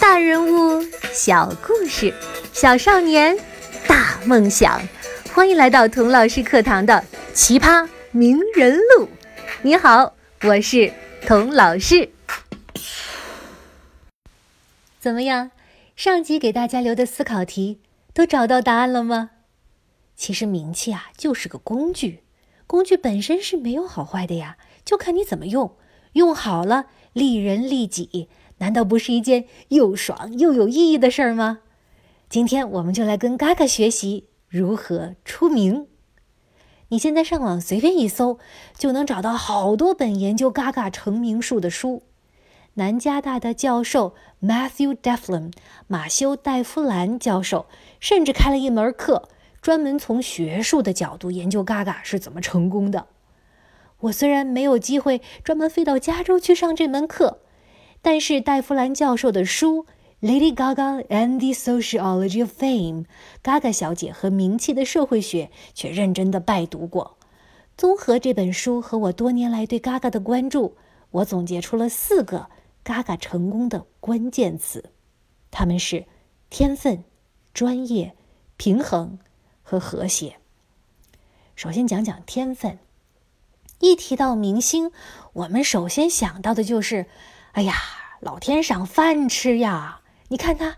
大人物，小故事，小少年，大梦想。欢迎来到童老师课堂的奇葩名人录。你好，我是童老师。怎么样？上集给大家留的思考题都找到答案了吗？其实名气啊，就是个工具，工具本身是没有好坏的呀，就看你怎么用。用好了，利人利己，难道不是一件又爽又有意义的事儿吗？今天我们就来跟嘎嘎学习如何出名。你现在上网随便一搜，就能找到好多本研究嘎嘎成名术的书。南加大的教授 Matthew Deflin 马修·戴夫兰教授甚至开了一门课，专门从学术的角度研究嘎嘎是怎么成功的。我虽然没有机会专门飞到加州去上这门课，但是戴夫兰教授的书《Lady Gaga and the Sociology of Fame》，Gaga 小姐和名气的社会学，却认真的拜读过。综合这本书和我多年来对 Gaga 的关注，我总结出了四个 Gaga 成功的关键词，他们是天分、专业、平衡和和谐。首先讲讲天分。一提到明星，我们首先想到的就是，哎呀，老天赏饭吃呀！你看她，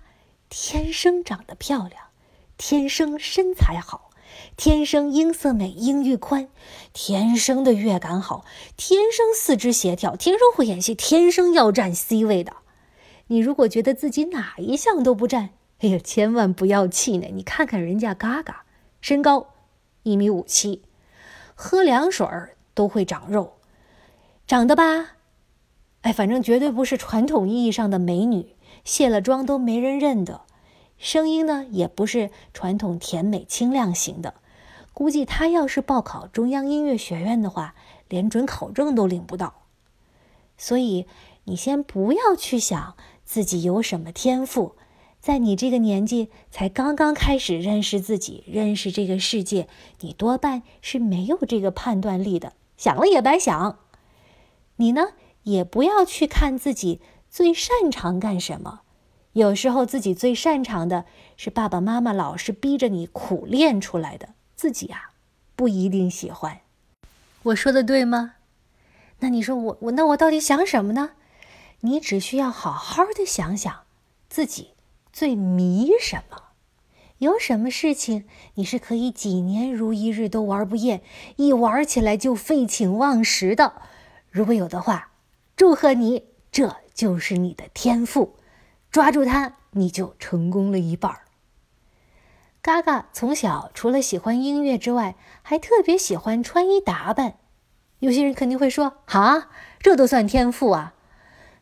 天生长得漂亮，天生身材好，天生音色美、音域宽，天生的乐感好，天生四肢协调，天生会演戏，天生要占 C 位的。你如果觉得自己哪一项都不占，哎呀，千万不要气馁。你看看人家嘎嘎，身高一米五七，喝凉水儿。都会长肉，长得吧，哎，反正绝对不是传统意义上的美女，卸了妆都没人认得。声音呢，也不是传统甜美清亮型的。估计她要是报考中央音乐学院的话，连准考证都领不到。所以，你先不要去想自己有什么天赋。在你这个年纪，才刚刚开始认识自己、认识这个世界，你多半是没有这个判断力的。想了也白想，你呢也不要去看自己最擅长干什么。有时候自己最擅长的是爸爸妈妈老是逼着你苦练出来的，自己啊不一定喜欢。我说的对吗？那你说我我那我到底想什么呢？你只需要好好的想想自己最迷什么。有什么事情你是可以几年如一日都玩不厌，一玩起来就废寝忘食的？如果有的话，祝贺你，这就是你的天赋，抓住它，你就成功了一半儿。嘎嘎从小除了喜欢音乐之外，还特别喜欢穿衣打扮。有些人肯定会说：“啊，这都算天赋啊？”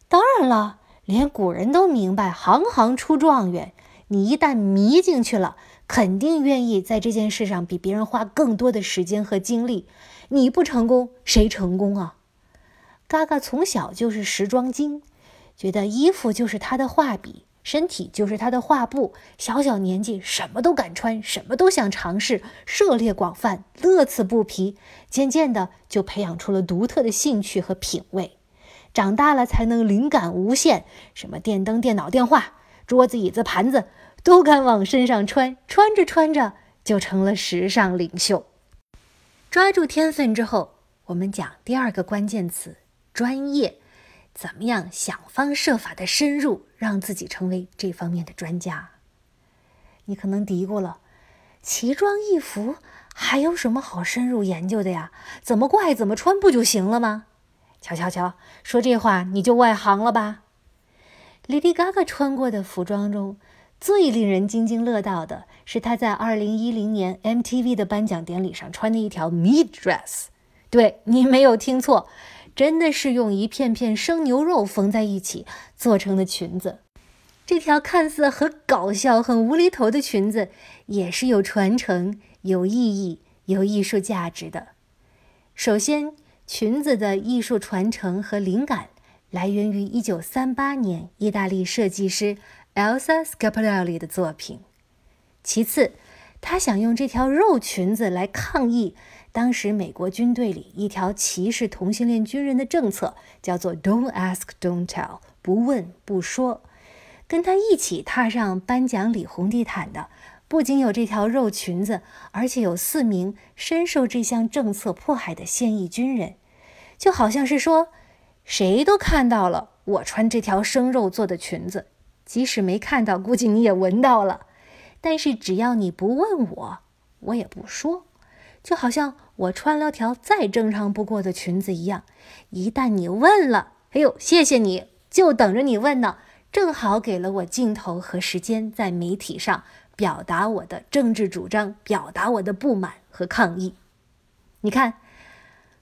当然了，连古人都明白，行行出状元。你一旦迷进去了，肯定愿意在这件事上比别人花更多的时间和精力。你不成功，谁成功啊？嘎嘎从小就是时装精，觉得衣服就是他的画笔，身体就是他的画布。小小年纪什么都敢穿，什么都想尝试，涉猎广泛，乐此不疲。渐渐的就培养出了独特的兴趣和品味。长大了才能灵感无限，什么电灯、电脑、电话。桌子、椅子、盘子都敢往身上穿，穿着穿着就成了时尚领袖。抓住天分之后，我们讲第二个关键词：专业。怎么样想方设法的深入，让自己成为这方面的专家？你可能嘀咕了：奇装异服还有什么好深入研究的呀？怎么怪怎么穿不就行了吗？瞧瞧瞧，说这话你就外行了吧？Lady Gaga 穿过的服装中，最令人津津乐道的是她在2010年 MTV 的颁奖典礼上穿的一条 Meat Dress。对你没有听错，真的是用一片片生牛肉缝在一起做成的裙子。这条看似很搞笑、很无厘头的裙子，也是有传承、有意义、有艺术价值的。首先，裙子的艺术传承和灵感。来源于1938年意大利设计师 Elsa Scapellari 的作品。其次，他想用这条肉裙子来抗议当时美国军队里一条歧视同性恋军人的政策，叫做 “Don't ask, don't tell”，不问不说。跟他一起踏上颁奖礼红地毯的，不仅有这条肉裙子，而且有四名深受这项政策迫害的现役军人，就好像是说，谁都看到了我穿这条生肉做的裙子，即使没看到，估计你也闻到了。但是只要你不问我，我也不说。就好像我穿了条再正常不过的裙子一样，一旦你问了，哎呦，谢谢你，就等着你问呢，正好给了我镜头和时间，在媒体上表达我的政治主张，表达我的不满和抗议。你看，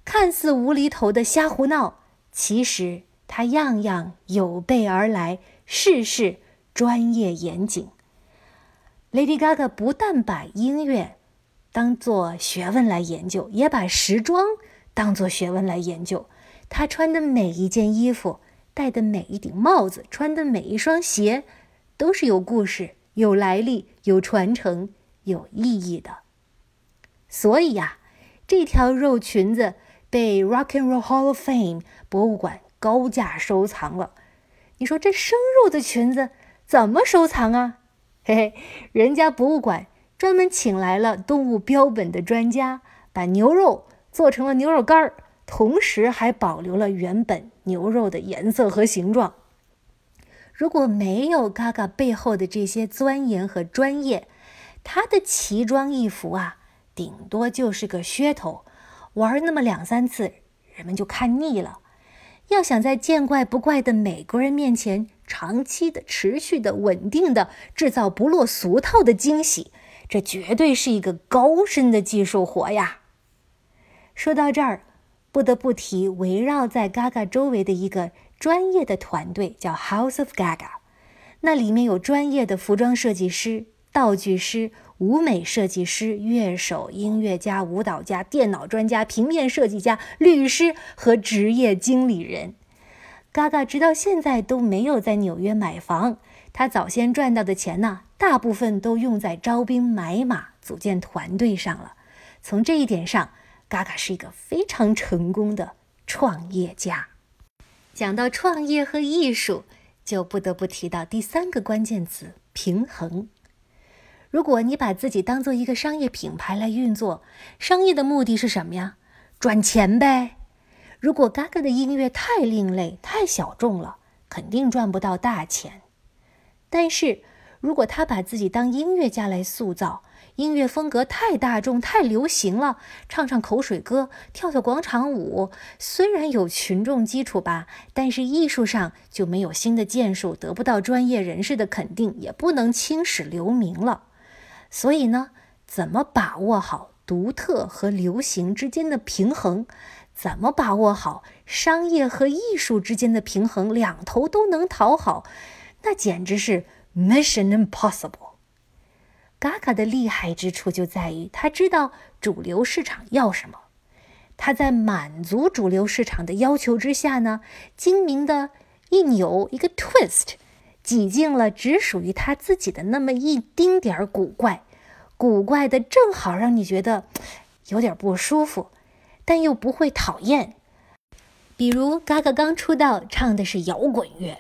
看似无厘头的瞎胡闹，其实它样样有备而来，事事专业严谨。Lady Gaga 不但把音乐。当做学问来研究，也把时装当做学问来研究。他穿的每一件衣服，戴的每一顶帽子，穿的每一双鞋，都是有故事、有来历、有传承、有意义的。所以呀，这条肉裙子被 Rock and Roll Hall of Fame 博物馆高价收藏了。你说这生肉的裙子怎么收藏啊？嘿嘿，人家博物馆。专门请来了动物标本的专家，把牛肉做成了牛肉干儿，同时还保留了原本牛肉的颜色和形状。如果没有嘎嘎背后的这些钻研和专业，他的奇装异服啊，顶多就是个噱头，玩那么两三次，人们就看腻了。要想在见怪不怪的美国人面前长期的、持续的、稳定的制造不落俗套的惊喜。这绝对是一个高深的技术活呀！说到这儿，不得不提围绕在 Gaga 周围的一个专业的团队，叫 House of Gaga。那里面有专业的服装设计师、道具师、舞美设计师、乐手、音乐家、舞蹈家、电脑专家、平面设计家、律师和职业经理人。Gaga 直到现在都没有在纽约买房。他早先赚到的钱呢，大部分都用在招兵买马、组建团队上了。从这一点上，嘎嘎是一个非常成功的创业家。讲到创业和艺术，就不得不提到第三个关键词——平衡。如果你把自己当做一个商业品牌来运作，商业的目的是什么呀？赚钱呗。如果嘎嘎的音乐太另类、太小众了，肯定赚不到大钱。但是，如果他把自己当音乐家来塑造，音乐风格太大众、太流行了，唱唱口水歌、跳跳广场舞，虽然有群众基础吧，但是艺术上就没有新的建树，得不到专业人士的肯定，也不能青史留名了。所以呢，怎么把握好独特和流行之间的平衡？怎么把握好商业和艺术之间的平衡？两头都能讨好。那简直是 Mission Impossible。Gaga 的厉害之处就在于他知道主流市场要什么，他在满足主流市场的要求之下呢，精明的一扭一个 twist，挤进了只属于他自己的那么一丁点儿古怪，古怪的正好让你觉得有点不舒服，但又不会讨厌。比如 Gaga 刚出道唱的是摇滚乐。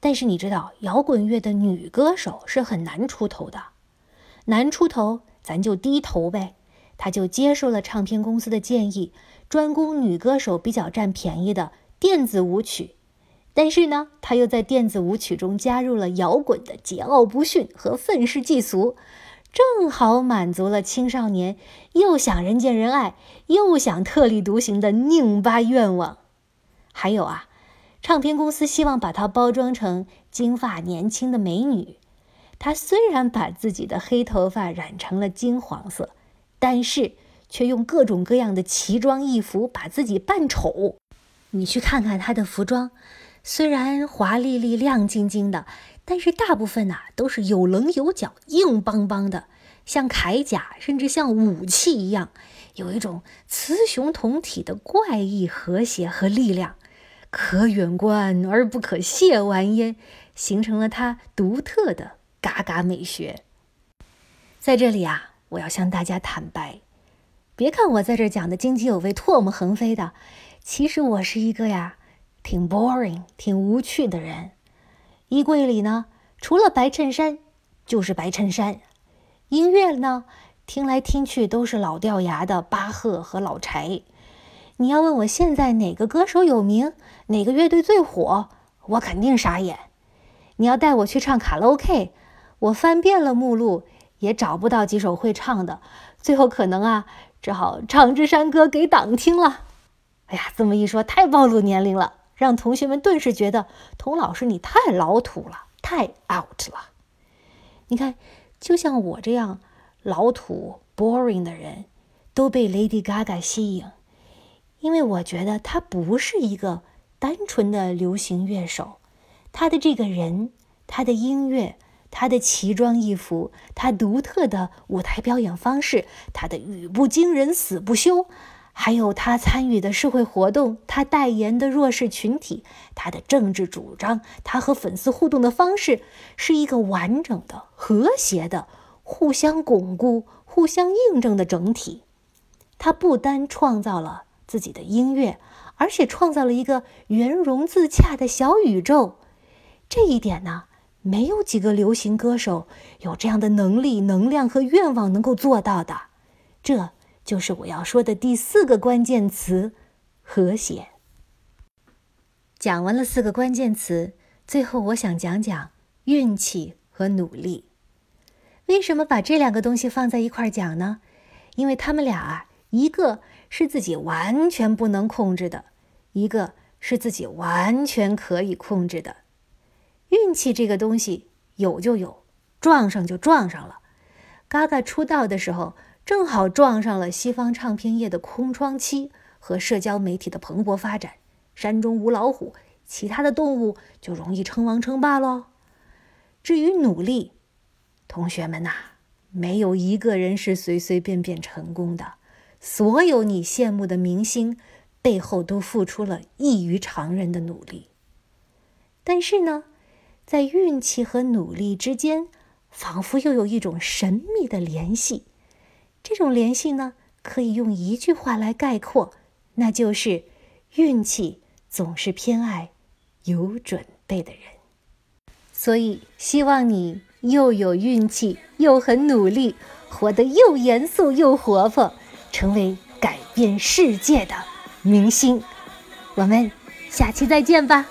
但是你知道，摇滚乐的女歌手是很难出头的，难出头，咱就低头呗。他就接受了唱片公司的建议，专攻女歌手比较占便宜的电子舞曲。但是呢，他又在电子舞曲中加入了摇滚的桀骜不驯和愤世嫉俗，正好满足了青少年又想人见人爱又想特立独行的拧巴愿望。还有啊。唱片公司希望把她包装成金发年轻的美女。她虽然把自己的黑头发染成了金黄色，但是却用各种各样的奇装异服把自己扮丑。你去看看她的服装，虽然华丽丽、亮晶晶的，但是大部分呐都是有棱有角、硬邦邦的，像铠甲，甚至像武器一样，有一种雌雄同体的怪异和谐和力量。可远观而不可亵玩焉，形成了它独特的嘎嘎美学。在这里啊，我要向大家坦白，别看我在这讲的津津有味、唾沫横飞的，其实我是一个呀，挺 boring、挺无趣的人。衣柜里呢，除了白衬衫就是白衬衫，音乐呢听来听去都是老掉牙的巴赫和老柴。你要问我现在哪个歌手有名，哪个乐队最火，我肯定傻眼。你要带我去唱卡拉 OK，我翻遍了目录也找不到几首会唱的，最后可能啊只好唱支山歌给党听了。哎呀，这么一说太暴露年龄了，让同学们顿时觉得童老师你太老土了，太 out 了。你看，就像我这样老土 boring 的人，都被 Lady Gaga 吸引。因为我觉得她不是一个单纯的流行乐手，她的这个人，她的音乐，他的奇装异服，他独特的舞台表演方式，他的语不惊人死不休，还有他参与的社会活动，他代言的弱势群体，他的政治主张，他和粉丝互动的方式，是一个完整的、和谐的、互相巩固、互相印证的整体。他不单创造了。自己的音乐，而且创造了一个圆融自洽的小宇宙。这一点呢，没有几个流行歌手有这样的能力、能量和愿望能够做到的。这就是我要说的第四个关键词：和谐。讲完了四个关键词，最后我想讲讲运气和努力。为什么把这两个东西放在一块儿讲呢？因为他们俩啊，一个。是自己完全不能控制的，一个是自己完全可以控制的。运气这个东西有就有，撞上就撞上了。嘎嘎出道的时候，正好撞上了西方唱片业的空窗期和社交媒体的蓬勃发展。山中无老虎，其他的动物就容易称王称霸喽。至于努力，同学们呐，没有一个人是随随便便成功的。所有你羡慕的明星，背后都付出了异于常人的努力。但是呢，在运气和努力之间，仿佛又有一种神秘的联系。这种联系呢，可以用一句话来概括，那就是运气总是偏爱有准备的人。所以，希望你又有运气，又很努力，活得又严肃又活泼。成为改变世界的明星，我们下期再见吧。